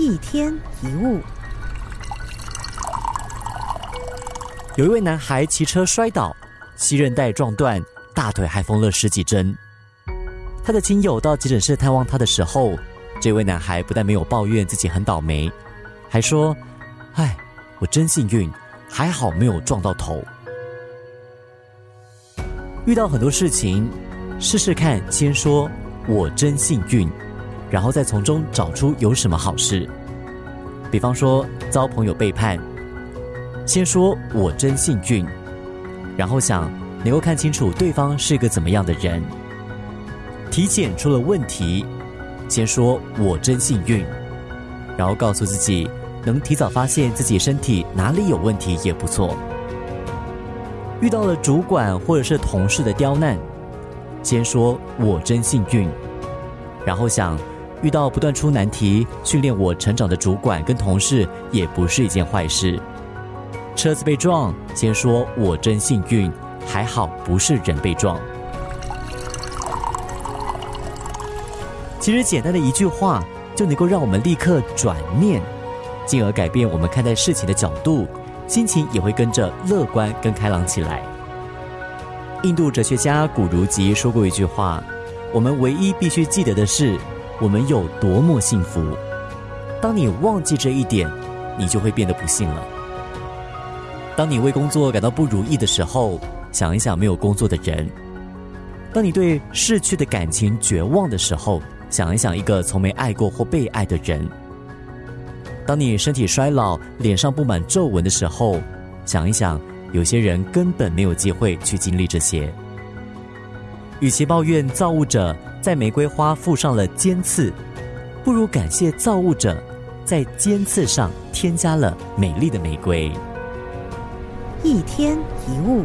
一天一物。有一位男孩骑车摔倒，膝韧带撞断，大腿还缝了十几针。他的亲友到急诊室探望他的时候，这位男孩不但没有抱怨自己很倒霉，还说：“唉，我真幸运，还好没有撞到头。”遇到很多事情，试试看，先说“我真幸运”，然后再从中找出有什么好事。比方说遭朋友背叛，先说“我真幸运”，然后想能够看清楚对方是个怎么样的人。体检出了问题，先说“我真幸运”，然后告诉自己能提早发现自己身体哪里有问题也不错。遇到了主管或者是同事的刁难，先说我真幸运，然后想遇到不断出难题、训练我成长的主管跟同事也不是一件坏事。车子被撞，先说我真幸运，还好不是人被撞。其实简单的一句话就能够让我们立刻转念，进而改变我们看待事情的角度。心情也会跟着乐观跟开朗起来。印度哲学家古如吉说过一句话：“我们唯一必须记得的是，我们有多么幸福。当你忘记这一点，你就会变得不幸了。当你为工作感到不如意的时候，想一想没有工作的人；当你对逝去的感情绝望的时候，想一想一个从没爱过或被爱的人。”当你身体衰老、脸上布满皱纹的时候，想一想，有些人根本没有机会去经历这些。与其抱怨造物者在玫瑰花附上了尖刺，不如感谢造物者在尖刺上添加了美丽的玫瑰。一天一物。